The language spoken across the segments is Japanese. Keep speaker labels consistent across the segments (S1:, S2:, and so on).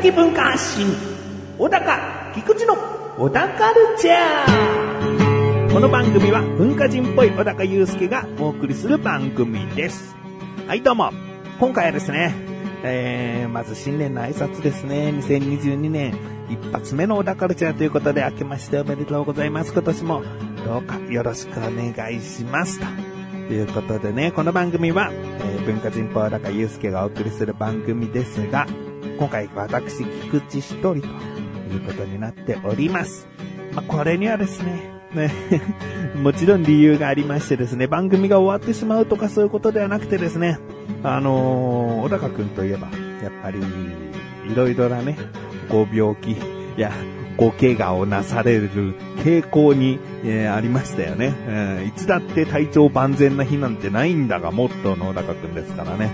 S1: 的文化発信小高菊池の小高カルチャー。この番組は文化人っぽい小高祐介がお送りする番組です。はいどうも。今回はですねえー、まず新年の挨拶ですね。2022年一発目の小高カルチャーということで明けましておめでとうございます。今年もどうかよろしくお願いします。ということでね、この番組は、えー文化人ポア高祐介がお送りする番組ですが、今回私、菊池一人ということになっております。まあ、これにはですね、ね、もちろん理由がありましてですね、番組が終わってしまうとかそういうことではなくてですね、あのー小高くんといえば、やっぱり、いろいろなね、ご病気や、ご怪我をなされる傾向に、えーありましたよね、うんいつだって体調万全な日なんてないんだが、モットーの小高くんですからね。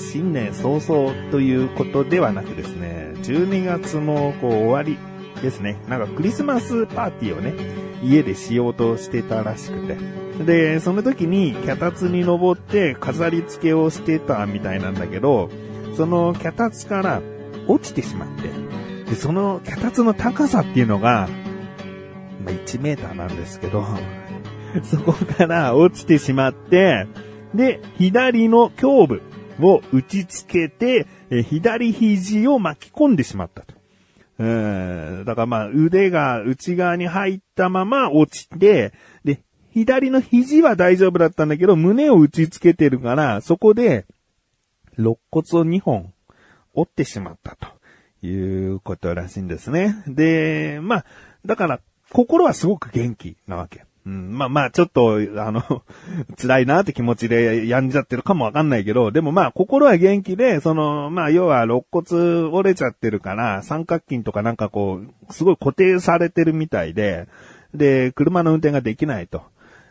S1: 新年早々ということではなくですね、12月のこう終わりですね。なんかクリスマスパーティーをね、家でしようとしてたらしくて。で、その時に脚立に登って飾り付けをしてたみたいなんだけど、その脚立から落ちてしまって、で、その脚立の高さっていうのが、まあ、1メーターなんですけど、そこから落ちてしまって、で、左の胸部を打ちつけて、え左肘を巻き込んでしまったと。うんだからまあ腕が内側に入ったまま落ちて、で、左の肘は大丈夫だったんだけど、胸を打ちつけてるから、そこで、肋骨を2本折ってしまったということらしいんですね。で、まあ、だから、心はすごく元気なわけ。うん、まあまあ、ちょっと、あの、辛いなって気持ちで病んじゃってるかもわかんないけど、でもまあ、心は元気で、その、まあ、要は肋骨折れちゃってるから、三角筋とかなんかこう、すごい固定されてるみたいで、で、車の運転ができないと。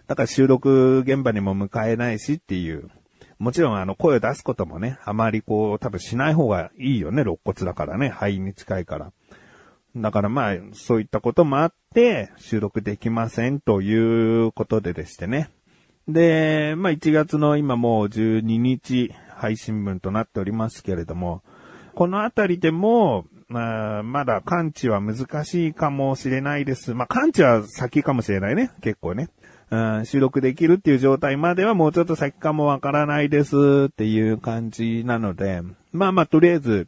S1: だから収録現場にも迎えないしっていう。もちろんあの声を出すこともね、あまりこう多分しない方がいいよね、肋骨だからね、肺に近いから。だからまあ、そういったこともあって、収録できませんということででしてね。で、まあ1月の今もう12日配信分となっておりますけれども、このあたりでも、まあ、まだ感知は難しいかもしれないです。まあ感知は先かもしれないね、結構ね。うん収録できるっていう状態まではもうちょっと先かもわからないですっていう感じなので、まあまあとりあえず、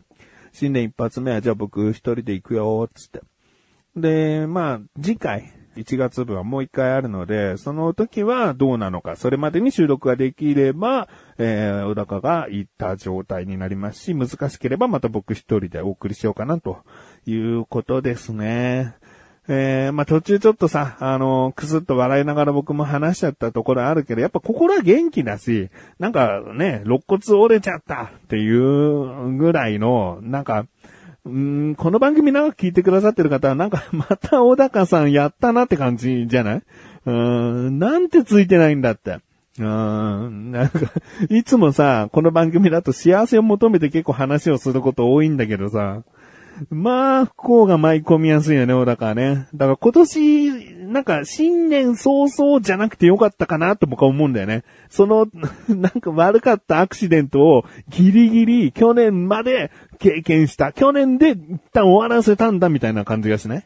S1: 新年一発目はじゃあ僕一人で行くよ、つって。で、まあ次回、1月分はもう一回あるので、その時はどうなのか、それまでに収録ができれば、えー、小高が行った状態になりますし、難しければまた僕一人でお送りしようかなということですね。えー、まあ、途中ちょっとさ、あの、くすっと笑いながら僕も話しちゃったところあるけど、やっぱ心は元気だし、なんかね、肋骨折れちゃったっていうぐらいの、なんか、うん、この番組長く聞いてくださってる方は、なんか、また小高さんやったなって感じじゃない？うーん、なんてついてないんだって。うん、なんか、いつもさ、この番組だと幸せを求めて結構話をすること多いんだけどさ、まあ、不幸が舞い込みやすいよね、小高はね。だから今年、なんか、新年早々じゃなくてよかったかなと僕は思うんだよね。その、なんか悪かったアクシデントをギリギリ去年まで経験した。去年で一旦終わらせたんだみたいな感じがしない？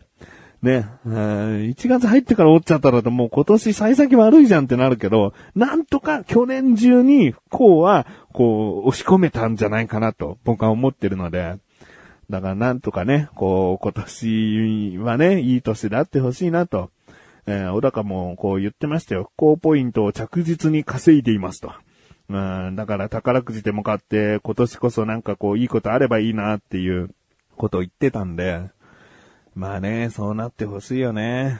S1: ね、1月入ってから折っちゃったらともう今年幸先悪いじゃんってなるけど、なんとか去年中に不幸は、こう、押し込めたんじゃないかなと僕は思ってるので、だからなんとかね、こう、今年はね、いい年であってほしいなと。えー、小高もこう言ってましたよ。高ポイントを着実に稼いでいますと。うん、だから宝くじでも買って、今年こそなんかこう、いいことあればいいなっていうことを言ってたんで、まあね、そうなってほしいよね。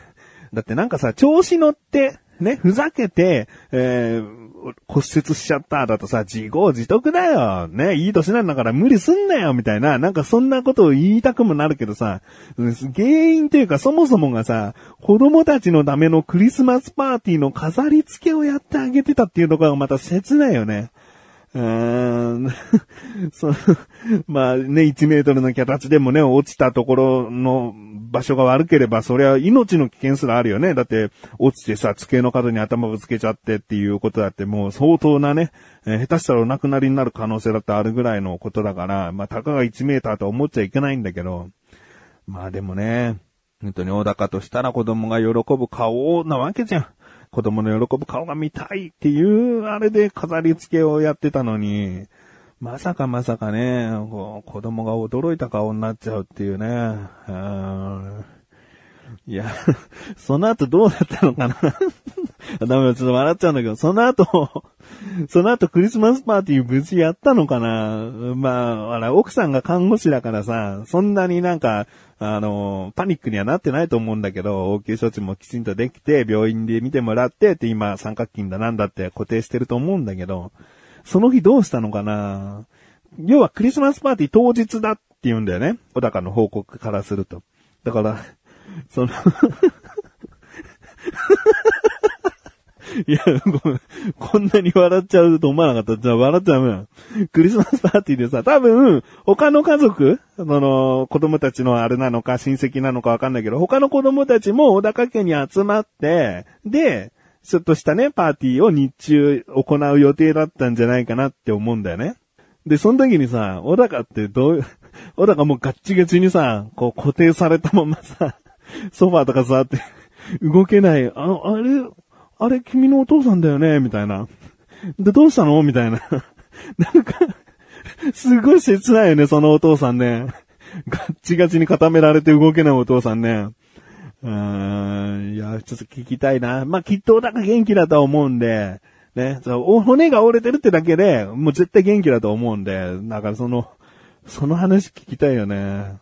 S1: だってなんかさ、調子乗って、ね、ふざけて、えー骨折しちゃっただとさ、自業自得だよ。ね、いい年なんだから無理すんなよ、みたいな。なんかそんなことを言いたくもなるけどさ、原因というかそもそもがさ、子供たちのためのクリスマスパーティーの飾り付けをやってあげてたっていうところがまた切ないよね。うーん、そまあね、1メートルの脚立でもね、落ちたところの場所が悪ければ、それは命の危険すらあるよね。だって、落ちてさ、机の角に頭ぶつけちゃってっていうことだって、もう相当なね、えー、下手したらお亡くなりになる可能性だってあるぐらいのことだから、まあ、たかが1メーターと思っちゃいけないんだけど、まあでもね、本当に小高としたら子供が喜ぶ顔なわけじゃん。子供の喜ぶ顔が見たいっていう、あれで飾り付けをやってたのに、まさかまさかね、こう子供が驚いた顔になっちゃうっていうね。いや、その後どうだったのかな ダメだ、ちょっと笑っちゃうんだけど、その後、その後クリスマスパーティー無事やったのかな？まあ、あら、奥さんが看護師だからさ、そんなになんか、あの、パニックにはなってないと思うんだけど、応急処置もきちんとできて、病院で見てもらってって今三角筋だなんだって固定してると思うんだけど、その日どうしたのかな？要はクリスマスパーティー当日だって言うんだよね。小高の報告からすると。だから、その いや、ごめん。こんなに笑っちゃうと思わなかった。じゃあ笑っちゃうめクリスマスパーティーでさ、多分、他の家族、その、子供たちのあれなのか、親戚なのかわかんないけど、他の子供たちも小高家に集まって、で、ちょっとしたね、パーティーを日中行う予定だったんじゃないかなって思うんだよね。で、その時にさ、小高ってどういう、小高もうガッチガチにさ、こう固定されたままさ、ソファーとか座って動けない。あ、あれ、あれ、君のお父さんだよね？みたいな。で、どうしたの？みたいな。なんか、すごい切ないよね、そのお父さんね。ガッチガチに固められて動けないお父さんね。うん、いや、ちょっと聞きたいな。まあ、きっとなんか元気だと思うんで、ね、そう、骨が折れてるってだけで、もう絶対元気だと思うんで、だからその、その話聞きたいよね。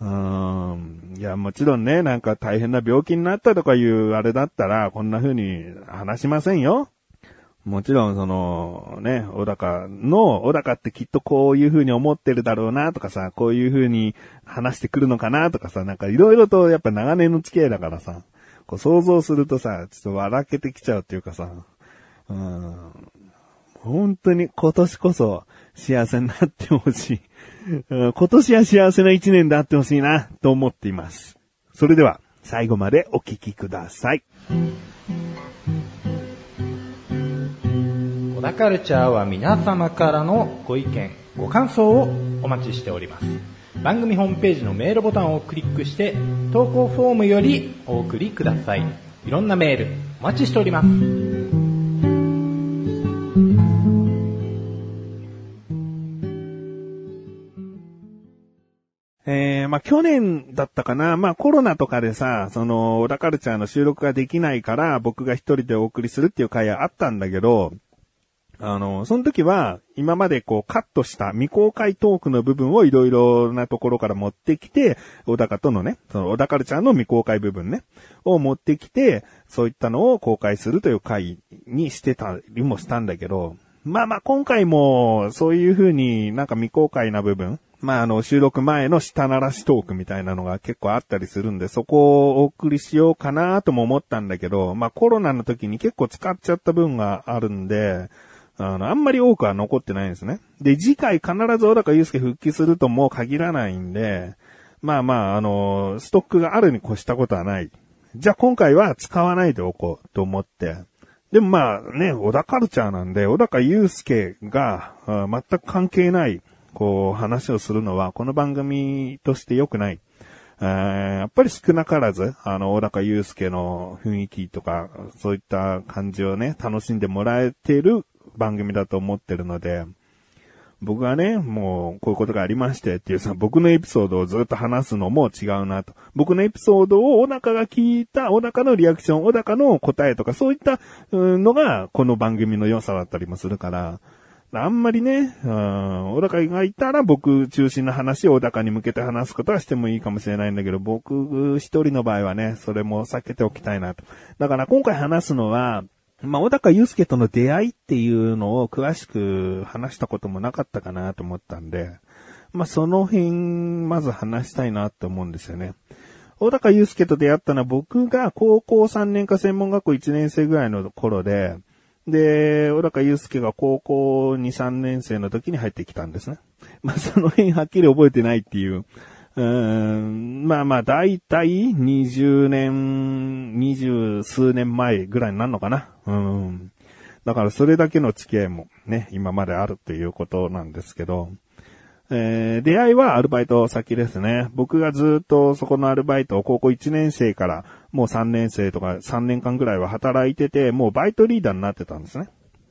S1: うん。いや、もちろんね、なんか大変な病気になったとかいうあれだったら、こんな風に話しませんよ。もちろん、その、ね、小高の、小高ってきっとこういう風に思ってるだろうなとかさ、こういう風に話してくるのかなとかさ、なんかいろいろとやっぱ長年の付き合いだからさ、こう想像するとさ、ちょっと笑けてきちゃうっていうかさ、うん、本当に今年こそ幸せになってほしい。今年は幸せな一年であってほしいな、と思っています。それでは、最後までお聞きください。
S2: 小田カルチャーは皆様からのご意見、ご感想をお待ちしております。番組ホームページのメールボタンをクリックして、投稿フォームよりお送りください。いろんなメール、お待ちしております。
S1: まあ、去年だったかな。まあ、コロナとかでさ、その、オラカルチャーの収録ができないから、僕が一人でお送りするっていう回はあったんだけど、あの、その時は、今までこう、カットした未公開トークの部分をいろいろなところから持ってきて、小高とのね、その小高ルチャーの未公開部分ね、を持ってきて、そういったのを公開するという回にしてたりもしたんだけど、まあまあ今回も、そういう風になんか未公開な部分、まあ、あの、収録前の下鳴らしトークみたいなのが結構あったりするんで、そこをお送りしようかなとも思ったんだけど、まあ、コロナの時に結構使っちゃった分があるんで、あの、あんまり多くは残ってないんですね。で、次回必ず小高祐介復帰するともう限らないんで、まあまあ、あの、ストックがあるに越したことはない。じゃあ今回は使わないでおこうと思って。でもまあね、小田カルチャーなんで、小高祐介が全く関係ないこう、話をするのは、この番組として良くない。えーやっぱり少なからず、あの、小高祐介の雰囲気とか、そういった感じをね、楽しんでもらえてる番組だと思ってるので、僕はね、もう、こういうことがありましてっていうさ、僕のエピソードをずっと話すのも違うなと。僕のエピソードを小高が聞いた、小高のリアクション、小高の答えとか、そういったのが、この番組の良さだったりもするから、あんまりね、うん、小高がいたら僕中心の話を小高に向けて話すことはしてもいいかもしれないんだけど、僕一人の場合はね、それも避けておきたいなと。だから今回話すのは、まあ、小高祐介との出会いっていうのを詳しく話したこともなかったかなと思ったんで、まあ、その辺、まず話したいなって思うんですよね。小高祐介と出会ったのは僕が高校3年か専門学校1年生ぐらいの頃で、で、小高祐介が高校2、3年生の時に入ってきたんですね。まあ、その辺はっきり覚えてないっていう。うーん、まあまあ、だいたい20年、20数年前ぐらいになるのかな。うん。だからそれだけの付き合いもね、今まであるということなんですけど、えー出会いはアルバイト先ですね。僕がずっとそこのアルバイトを高校1年生からもう3年生とか3年間ぐらいは働いてて、もうバイトリーダーになってたんですね。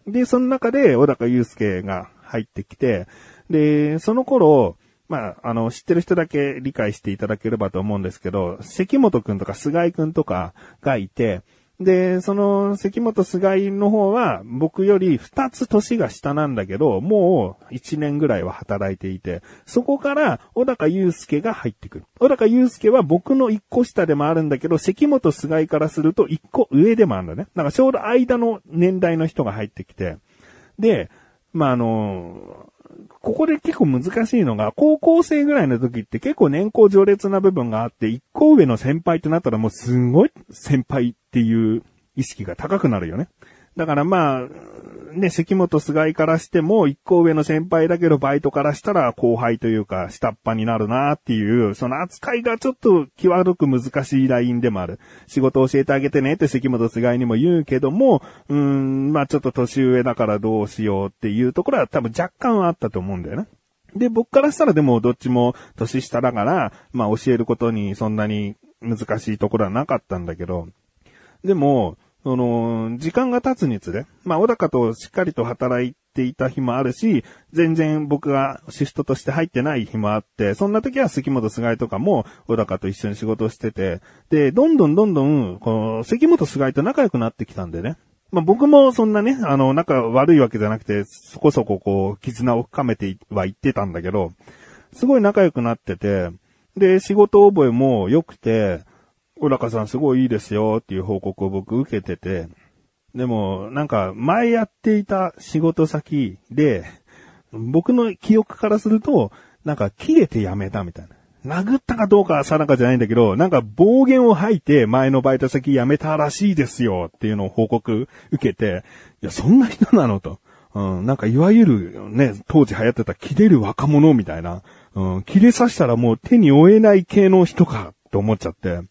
S1: で、その中で小高祐介が入ってきて、で、その頃、まあ、あの、知ってる人だけ理解していただければと思うんですけど、関本くんとか菅井くんとかがいて、で、その関本菅井の方は僕より2つ年が下なんだけど、もう1年ぐらいは働いていて、そこから小高祐介が入ってくる。小高祐介は僕の1個下でもあるんだけど、関本菅井からすると1個上でもあるんだね。だからちょうど間の年代の人が入ってきて、で、まあ、あの、ここで結構難しいのが、高校生ぐらいの時って結構年功序列な部分があって、一個上の先輩ってなったらもうすごい先輩っていう意識が高くなるよね。だからまあ、ね、関本菅井からしても一個上の先輩だけどバイトからしたら後輩というか下っ端になるなっていう、その扱いがちょっと際どく難しいラインでもある。仕事教えてあげてねって関本菅井にも言うけども、うーん、まあちょっと年上だからどうしようっていうところは多分若干はあったと思うんだよね。で、僕からしたらでもどっちも年下だから、まあ教えることにそんなに難しいところはなかったんだけど、でも、その、時間が経つにつれ、まあ、小高としっかりと働いていた日もあるし、全然僕がシフトとして入ってない日もあって、そんな時は関本菅井とかも小高と一緒に仕事をしてて、で、どんどんどんどん、この、関本菅井と仲良くなってきたんでね。まあ、僕もそんなね、あの、仲悪いわけじゃなくて、そこそここう、絆を深めてはいってたんだけど、すごい仲良くなってて、で、仕事覚えも良くて、小高さんすごいいいですよっていう報告を僕受けてて、でも、なんか、前やっていた仕事先で、僕の記憶からすると、なんか、切れて辞めたみたいな。殴ったかどうかは定かじゃないんだけど、なんか暴言を吐いて前のバイト先辞めたらしいですよっていうのを報告受けて、いや、そんな人なのと。うん、なんかいわゆるね、当時流行ってた切れる若者みたいな、うん、切れさしたらもう手に負えない系の人かと思っちゃって。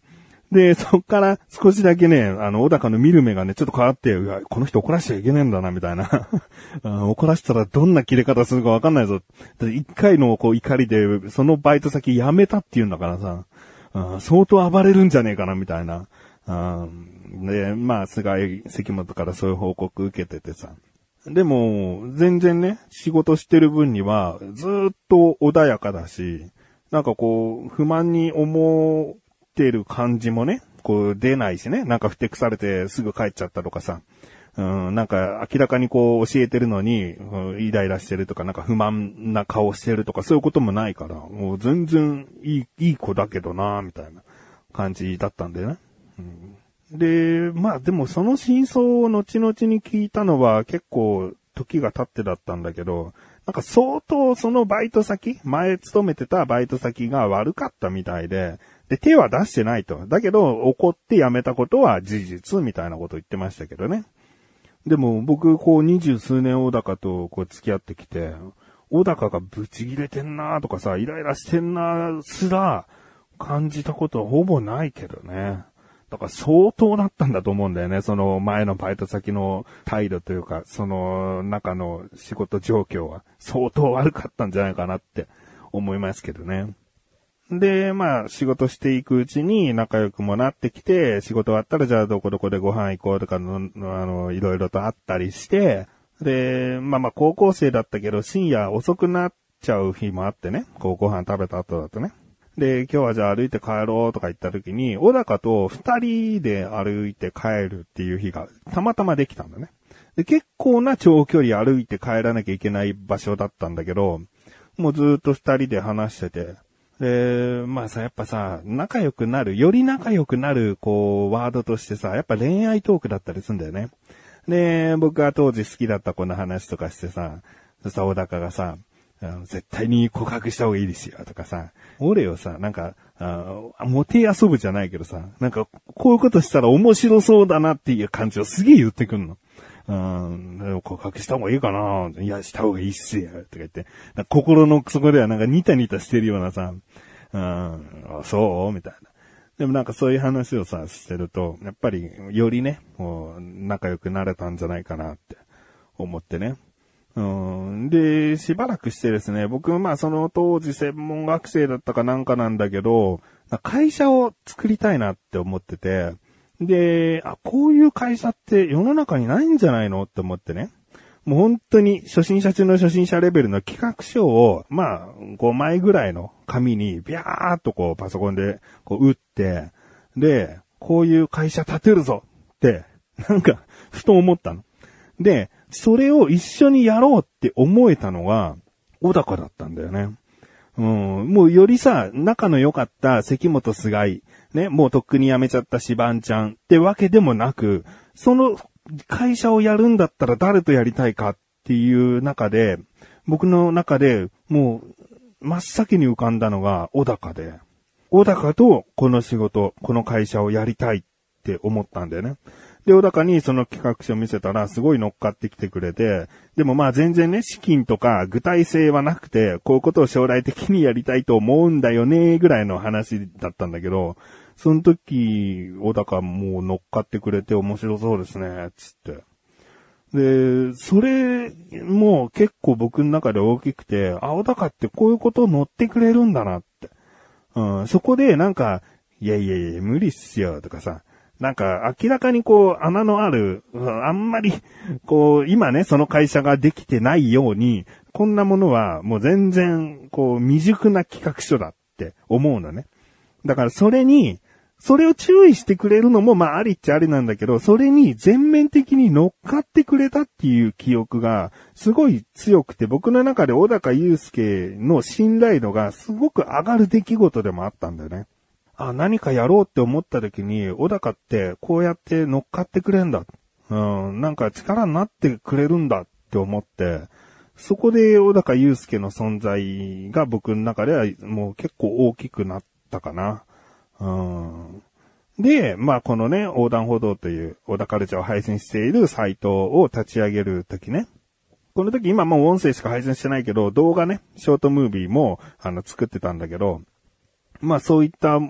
S1: で、そっから少しだけね、あの、小高の見る目がね、ちょっと変わって、うわこの人怒らしちゃいけねえんだな、みたいな。怒らしたらどんな切れ方するかわかんないぞ。一回のこう怒りで、そのバイト先辞めたっていうんだからさ、うん相当暴れるんじゃねえかな、みたいな。うんで、まあ、菅井関本からそういう報告受けててさ。でも、全然ね、仕事してる分には、ずっと穏やかだし、なんかこう、不満に思ってる感じもね、こう出ないしね、なんかふてくされてすぐ帰っちゃったとかさ、うん、なんか明らかにこう教えてるのに、うんイライラしてるとか、なんか不満な顔してるとか、そういうこともないから、もう全然いい、いい子だけどな、みたいな感じだったんだよね。で、まあでもその真相を後々に聞いたのは結構時が経ってだったんだけど、なんか相当そのバイト先、前勤めてたバイト先が悪かったみたいで、で、手は出してないと。だけど、怒って辞めたことは事実みたいなこと言ってましたけどね。でも僕、こう二十数年小高とこう付き合ってきて、小高がブチ切れてんなーとかさ、イライラしてんなすら感じたことはほぼないけどね。だから相当だったんだと思うんだよね。その前のバイト先の態度というか、その中の仕事状況は相当悪かったんじゃないかなって思いますけどね。で、まあ、仕事していくうちに仲良くもなってきて、仕事終わったらじゃあどこどこでご飯行こうとかの、あの、いろいろとあったりして、で、まあまあ高校生だったけど深夜遅くなっちゃう日もあってね、こうご飯食べた後だとね。で、今日はじゃあ歩いて帰ろうとか言った時に、小高と二人で歩いて帰るっていう日がたまたまできたんだね。で、結構な長距離歩いて帰らなきゃいけない場所だったんだけど、もうずっと二人で話してて、で、まあさ、やっぱさ、仲良くなる、より仲良くなる、こう、ワードとしてさ、やっぱ恋愛トークだったりするんだよね。で、僕が当時好きだった子の話とかしてさ、そしたら小高がさ、絶対に告白した方がいいですよ、とかさ、俺をさ、なんか、あモテ遊ぶじゃないけどさ、なんか、こういうことしたら面白そうだなっていう感じをすげえ言ってくんの。うん、でもこう隠した方がいいかないや、した方がいいっすよ、とか言って。心の底ではなんかニタニタしてるようなさ、うん、そう？みたいな。でもなんかそういう話をさ、してると、やっぱりよりね、こう仲良くなれたんじゃないかなって思ってね。うん、で、しばらくしてですね、僕まあその当時専門学生だったかなんかなんだけど、会社を作りたいなって思ってて、で、あ、こういう会社って世の中にないんじゃないのって思ってね。もう本当に初心者中の初心者レベルの企画書を、まあ、5枚ぐらいの紙にビャーっとこうパソコンでこう打って、で、こういう会社建てるぞって、なんか、ふと思ったの。で、それを一緒にやろうって思えたのが、小高だったんだよね。うん、もうよりさ、仲の良かった関本菅井、ね、もうとっくに辞めちゃったシバンちゃんってわけでもなく、その会社をやるんだったら誰とやりたいかっていう中で、僕の中でもう真っ先に浮かんだのが小高で、小高とこの仕事、この会社をやりたいって思ったんだよね。で、小高にその企画書見せたらすごい乗っかってきてくれて、でもまあ全然ね、資金とか具体性はなくて、こういうことを将来的にやりたいと思うんだよね、ぐらいの話だったんだけど、その時、小高もう乗っかってくれて面白そうですね、つって。で、それも結構僕の中で大きくて、あ、小高ってこういうことを乗ってくれるんだなって。うん、そこでなんか、いやいやいや、無理っすよ、とかさ、なんか明らかにこう穴のある、あんまり、こう、今ね、その会社ができてないように、こんなものはもう全然、こう、未熟な企画書だって思うのね。だからそれに、それを注意してくれるのも、まあ、ありっちゃありなんだけど、それに全面的に乗っかってくれたっていう記憶が、すごい強くて、僕の中で小高祐介の信頼度がすごく上がる出来事でもあったんだよね。あ、何かやろうって思った時に、小高ってこうやって乗っかってくれんだ。うん、なんか力になってくれるんだって思って、そこで小高祐介の存在が僕の中ではもう結構大きくなったかな。うんで、まあこのね、横断歩道という小田カルチャーを配信しているサイトを立ち上げるときね。この時今もう音声しか配信してないけど、動画ね、ショートムービーもあの作ってたんだけど、まあそういったシ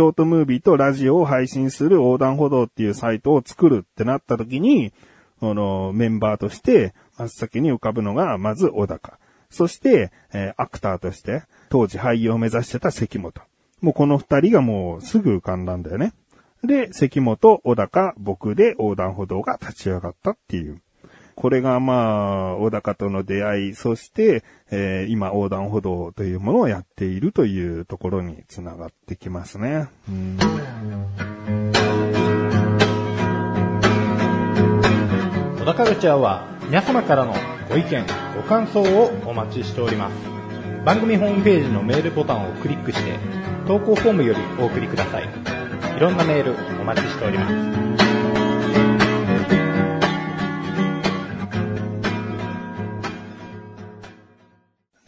S1: ョートムービーとラジオを配信する横断歩道っていうサイトを作るってなった時に、このメンバーとして真っ先に浮かぶのがまず小高。そして、えーアクターとして当時俳優を目指してた関本。もうこの二人がもうすぐ浮かんだんだよね。で、関本、小高、僕で横断歩道が立ち上がったっていう。これがまあ、小高との出会い、そして、えー今横断歩道というものをやっているというところにつながってきますね。
S2: 小田カルチャーは皆様からのご意見、ご感想をお待ちしております。番組ホームページのメールボタンをクリックして、投稿フォームよりお送りください。いろんなメールお待ちしております。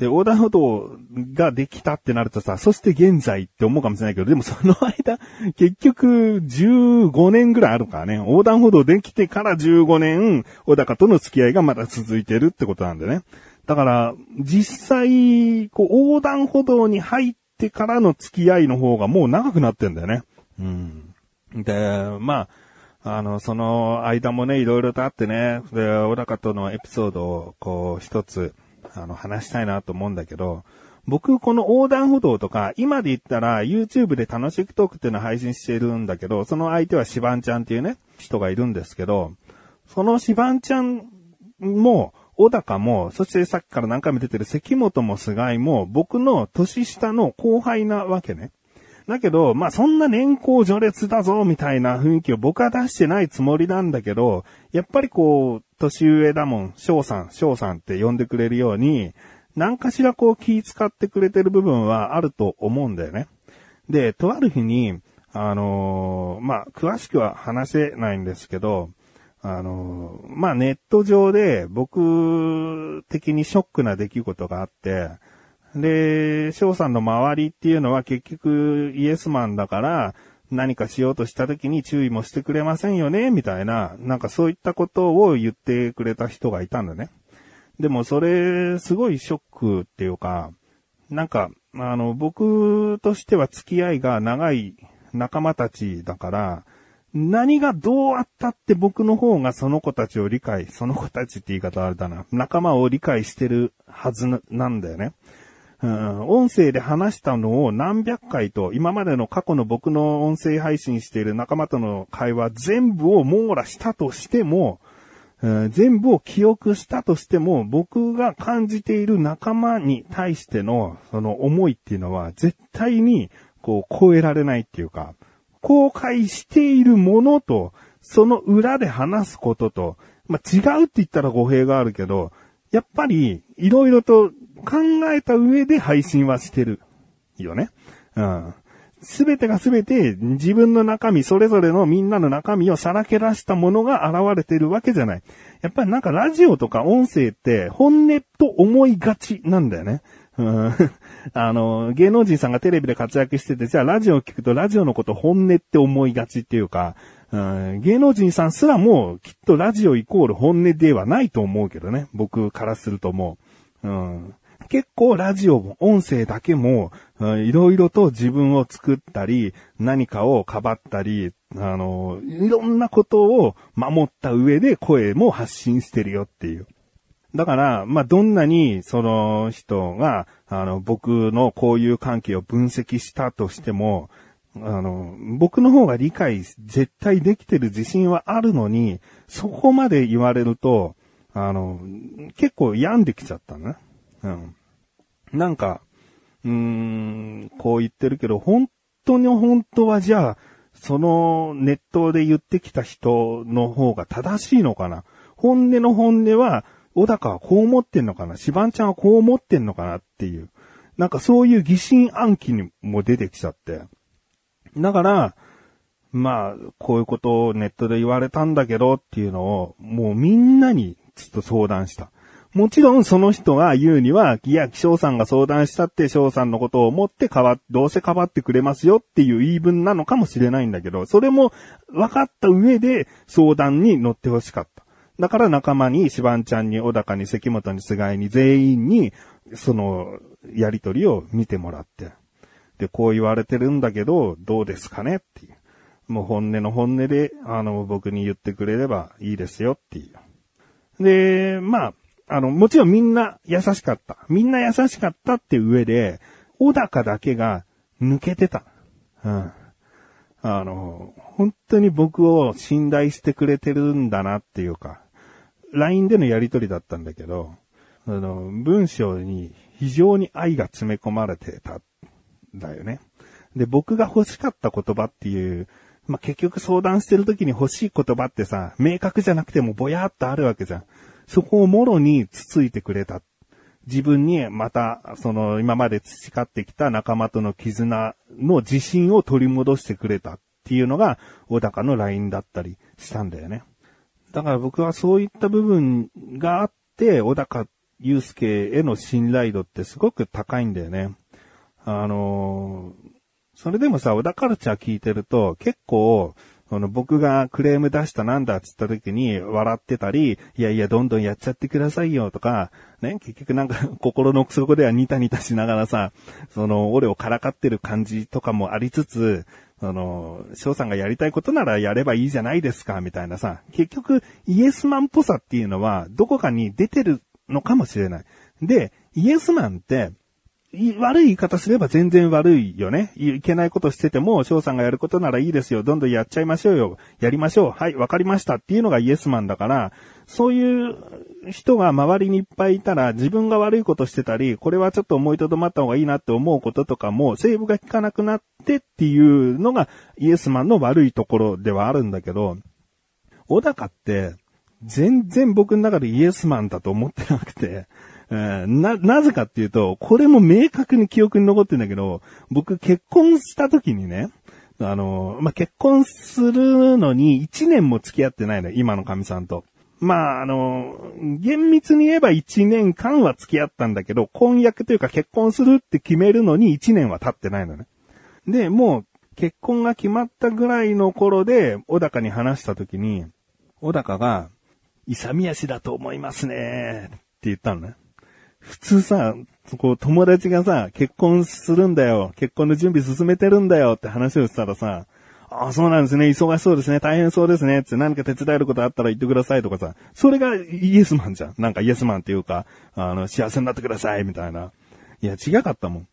S1: で、横断歩道ができたってなるとさ、そして現在って思うかもしれないけど、でもその間、結局15年ぐらいあるからね。横断歩道できてから15年、小高との付き合いがまだ続いてるってことなんでね。だから、実際、こう、横断歩道に入ってからの付き合いの方がもう長くなってんだよね。うん。で、まあ、あの、その間もね、いろいろとあってね、で、小高とのエピソードを、こう、一つ、あの、話したいなと思うんだけど、僕、この横断歩道とか、今で言ったら、YouTube で楽しくトークっていうのを配信してるんだけど、その相手はシバンちゃんっていうね、人がいるんですけど、そのシバンちゃんも、小高も、そしてさっきから何回も出てる関本も菅井も、僕の年下の後輩なわけね。だけど、まあそんな年功序列だぞ、みたいな雰囲気を僕は出してないつもりなんだけど、やっぱりこう、年上だもん、翔さん、翔さんって呼んでくれるように、何かしらこう気使ってくれてる部分はあると思うんだよね。で、とある日に、あのーまあ、詳しくは話せないんですけど、あのーまあ、ネット上で僕的にショックな出来事があって、で、翔さんの周りっていうのは結局イエスマンだから、何かしようとした時に注意もしてくれませんよね、みたいな、なんかそういったことを言ってくれた人がいたんだね。でもそれ、すごいショックっていうか、なんか、あの、僕としては付き合いが長い仲間たちだから、何がどうあったって僕の方がその子たちを理解、その子たちって言い方あれだな、仲間を理解してるはずなんだよね。うん、音声で話したのを何百回と、今までの過去の僕の音声配信している仲間との会話全部を網羅したとしても、うん、全部を記憶したとしても、僕が感じている仲間に対しての、その思いっていうのは、絶対に、こう、超えられないっていうか、公開しているものと、その裏で話すことと、まあ、違うって言ったら語弊があるけど、やっぱり、いろいろと考えた上で配信はしてる。よね。うん。すべてがすべて自分の中身、それぞれのみんなの中身をさらけ出したものが現れてるわけじゃない。やっぱりなんかラジオとか音声って本音と思いがちなんだよね。うん、あの、芸能人さんがテレビで活躍してて、じゃあラジオを聞くとラジオのこと本音って思いがちっていうか、うん、芸能人さんすらもきっとラジオイコール本音ではないと思うけどね。僕からするともう。うん結構ラジオも音声だけも、いろいろと自分を作ったり、何かをかばったり、あの、いろんなことを守った上で声も発信してるよっていう。だから、まあ、どんなに、その人が、あの、僕の交友関係を分析したとしても、あの、僕の方が理解絶対できてる自信はあるのに、そこまで言われると、あの、結構病んできちゃったね。うん。なんか、うーん、こう言ってるけど、本当に本当はじゃあ、そのネットで言ってきた人の方が正しいのかな？本音の本音は、小高はこう思ってんのかな？シバンちゃんはこう思ってんのかなっていう。なんかそういう疑心暗鬼にも出てきちゃって。だから、まあ、こういうことをネットで言われたんだけどっていうのを、もうみんなにちょっと相談した。もちろんその人が言うには、いや、翔さんが相談したって翔さんのことを思って変わ、どうせ変わってくれますよっていう言い分なのかもしれないんだけど、それも分かった上で相談に乗ってほしかった。だから仲間に、シバンちゃんに、小高に、関本に、菅井に、全員に、その、やりとりを見てもらって。で、こう言われてるんだけど、どうですかねっていう。もう本音の本音で、あの、僕に言ってくれればいいですよっていう。で、まあ、あの、もちろんみんな優しかった。みんな優しかったって上で、小高だけが抜けてた。うん。あの、本当に僕を信頼してくれてるんだなっていうか、LINE でのやりとりだったんだけど、あの、文章に非常に愛が詰め込まれてた、だよね。で、僕が欲しかった言葉っていう、まあ、結局相談してる時に欲しい言葉ってさ、明確じゃなくてもぼやっとあるわけじゃん。そこをもろにつついてくれた。自分にまた、その今まで培ってきた仲間との絆の自信を取り戻してくれたっていうのが、小高の LINE だったりしたんだよね。だから僕はそういった部分があって、小高祐介への信頼度ってすごく高いんだよね。あのー、それでもさ、小田カルチャー聞いてると結構、その僕がクレーム出したなんだっつった時に笑ってたり、いやいやどんどんやっちゃってくださいよとか、ね、結局なんか 心の奥底ではニタニタしながらさ、その俺をからかってる感じとかもありつつ、その、翔さんがやりたいことならやればいいじゃないですか、みたいなさ、結局イエスマンっぽさっていうのはどこかに出てるのかもしれない。で、イエスマンって、悪い言い方すれば全然悪いよね。いけないことしてても、翔さんがやることならいいですよ。どんどんやっちゃいましょうよ。やりましょう。はい、わかりましたっていうのがイエスマンだから、そういう人が周りにいっぱいいたら、自分が悪いことしてたり、これはちょっと思いとどまった方がいいなって思うこととかも、セーブが効かなくなってっていうのがイエスマンの悪いところではあるんだけど、小高って、全然僕の中でイエスマンだと思ってなくて、な、なぜかっていうと、これも明確に記憶に残ってんだけど、僕結婚した時にね、あの、まあ、結婚するのに1年も付き合ってないの、今の神さんと。まあ、あの、厳密に言えば1年間は付き合ったんだけど、婚約というか結婚するって決めるのに1年は経ってないのね。で、もう、結婚が決まったぐらいの頃で、小高に話した時に、小高が、勇み足だと思いますね、って言ったのね。普通さ、こう友達がさ、結婚するんだよ、結婚の準備進めてるんだよって話をしたらさ、ああ、そうなんですね。忙しそうですね。大変そうですね。って何か手伝えることあったら言ってくださいとかさ。それがイエスマンじゃん。なんかイエスマンっていうか、あの、幸せになってください、みたいな。いや、違かったもん。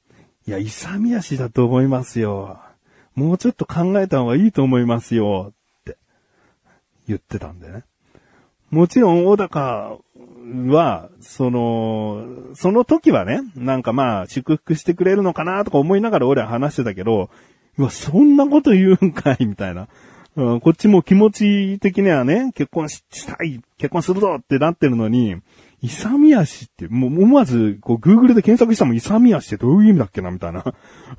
S1: いや、勇み足だと思いますよ。もうちょっと考えた方がいいと思いますよ。って言ってたんだよね。もちろん、小高は、その、その時はね、なんかまあ、祝福してくれるのかなとか思いながら俺は話してたけど、うわ、そんなこと言うんかいみたいな。うん、こっちも気持ち的にはね、結婚したい、結婚するぞってなってるのに、勇み足って、もう思わず、こう、Google で検索したもん、勇み足ってどういう意味だっけなみたいな。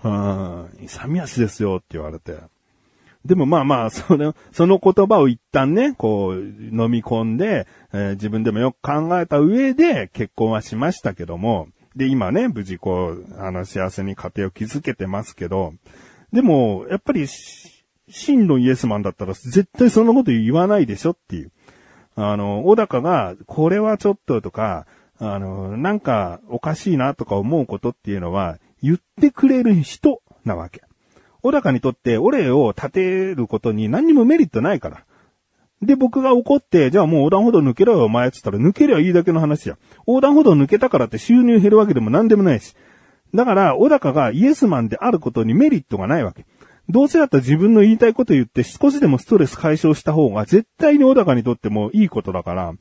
S1: うん、勇み足ですよって言われて。でもまあまあ、その、その言葉を一旦ね、こう、飲み込んで、えー、自分でもよく考えた上で結婚はしましたけども、で、今ね、無事こう、あの、幸せに家庭を築けてますけど、でも、やっぱり、真のイエスマンだったら絶対そんなこと言わないでしょっていう。あの、小高が、これはちょっととか、あの、なんかおかしいなとか思うことっていうのは、言ってくれる人なわけ。小高にとって、俺を立てることに何にもメリットないから。で、僕が怒って、じゃあもう横断歩道抜けろよ、お前って言ったら抜けりゃいいだけの話じゃん。横断歩道抜けたからって収入減るわけでも何でもないし。だから、小高がイエスマンであることにメリットがないわけ。どうせだったら自分の言いたいこと言って少しでもストレス解消した方が絶対に小高にとってもいいことだから、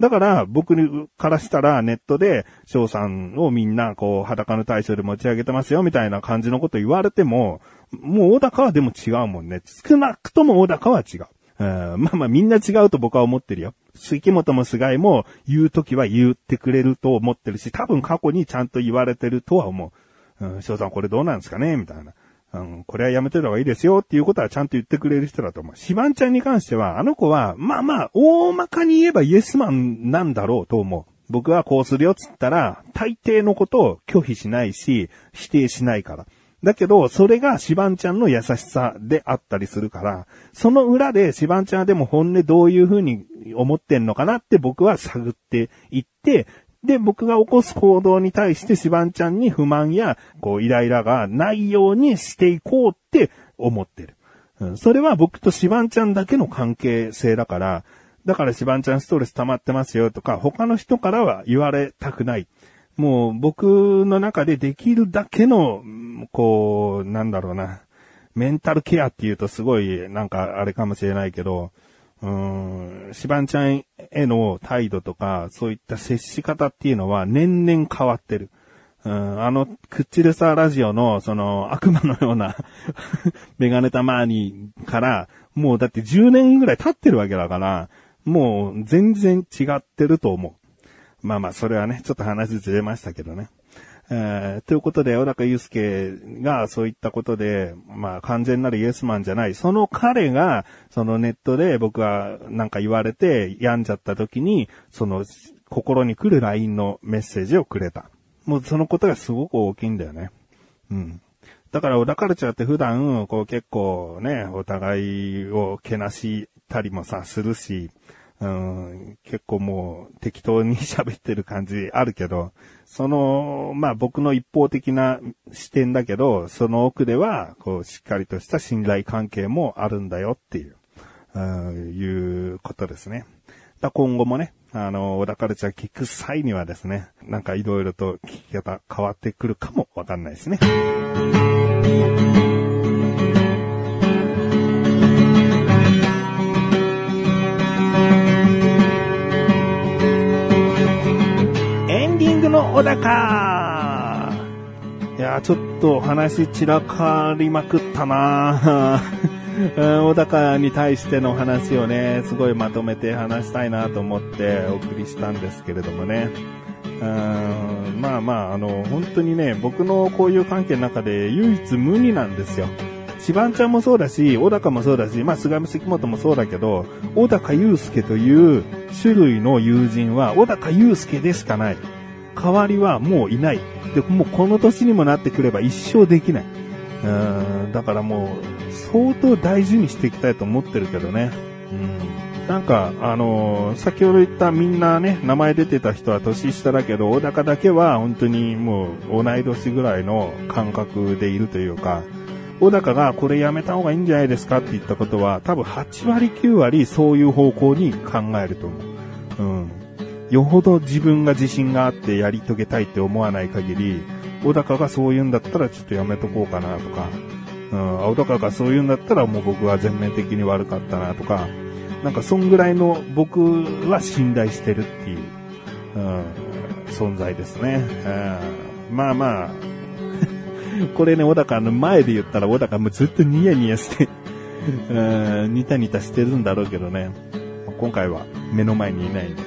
S1: だから僕からしたらネットで翔さんをみんなこう裸の対象で持ち上げてますよみたいな感じのこと言われても、もう小高はでも違うもんね。少なくとも小高は違う。うんまあまあみんな違うと僕は思ってるよ。杉本も菅井も言うときは言ってくれると思ってるし、多分過去にちゃんと言われてるとは思う。うん、翔さんこれどうなんですかねみたいな。うん、これはやめてた方がいいですよっていうことはちゃんと言ってくれる人だと思う。シバンちゃんに関しては、あの子は、まあまあ、大まかに言えばイエスマンなんだろうと思う。僕はこうするよっつったら、大抵のことを拒否しないし、否定しないから。だけど、それがシバンちゃんの優しさであったりするから、その裏でシバンちゃんはでも本音どういうふうに思ってんのかなって僕は探っていって、で、僕が起こす行動に対してシバンちゃんに不満や、こう、イライラがないようにしていこうって思ってる。うん、それは僕とシバンちゃんだけの関係性だから、だからシバンちゃんストレス溜まってますよとか、他の人からは言われたくない。もう僕の中でできるだけの、こう、なんだろうな、メンタルケアっていうとすごいなんかあれかもしれないけど、うーん、シバンちゃんへの態度とか、そういった接し方っていうのは年々変わってる。うん、あの、クッチルサーラジオの、その、悪魔のような メガネタマーニから、もうだって10年ぐらい経ってるわけだから、もう全然違ってると思う。まあまあ、それはね、ちょっと話ずれましたけどね。えー、ということで、小高祐介がそういったことで、まあ完全なるイエスマンじゃない。その彼が、そのネットで僕はなんか言われて病んじゃった時に、その心に来る LINE のメッセージをくれた。もうそのことがすごく大きいんだよね。うん。だから小田カルチャーって普段、こう結構ね、お互いをけなしたりもさ、するし、うん、結構もう適当に喋ってる感じあるけど、その、まあ僕の一方的な視点だけど、その奥では、こう、しっかりとした信頼関係もあるんだよっていう、うん、いうことですね。だ今後もね、あの、小田カルチャー聞く際にはですね、なんか色々と聞き方変わってくるかもわかんないですね。の小高いやちょっと話散らかりまくったな 小高に対しての話をね、すごいまとめて話したいなと思ってお送りしたんですけれどもね。うんまあまあ、あの、本当にね、僕のこういう関係の中で唯一無二なんですよ。シバンちゃんもそうだし、小高もそうだし、まあ、菅見関本もそうだけど、小高祐介という種類の友人は、小高祐介でしかない。代わりはもういない。で、もうこの年にもなってくれば一生できない。うん、だからもう、相当大事にしていきたいと思ってるけどね。うん。なんか、あのー先ほど言ったみんなね、名前出てた人は年下だけど、小高だけは本当にもう同い年ぐらいの感覚でいるというか、小高がこれやめた方がいいんじゃないですかって言ったことは、多分8割9割そういう方向に考えると思う。うん。よほど自分が自信があってやり遂げたいって思わない限り、小高がそう言うんだったらちょっとやめとこうかなとか、うん、小高がそう言うんだったらもう僕は全面的に悪かったなとか、なんかそんぐらいの僕は信頼してるっていう、うん、存在ですね。うん、まあまあ、これね、小高の前で言ったら小高もずっとニヤニヤして、うん、ニタニタしてるんだろうけどね。今回は目の前にいないんで、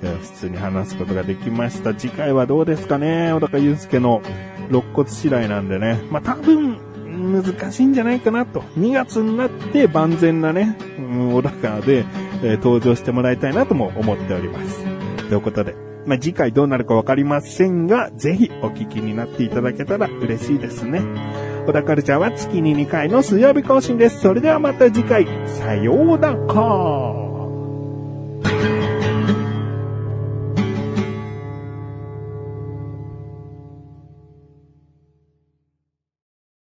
S1: 普通に話すことができました。次回はどうですかね？小高祐介の肋骨次第なんでね。まあ、多分、難しいんじゃないかなと。2月になって万全なね、うん、小高で、えー登場してもらいたいなとも思っております。ということで、まあ、次回どうなるかわかりませんが、ぜひお聞きになっていただけたら嬉しいですね。小田カルチャーは月に2回の水曜日更新です。それではまた次回、さようなら。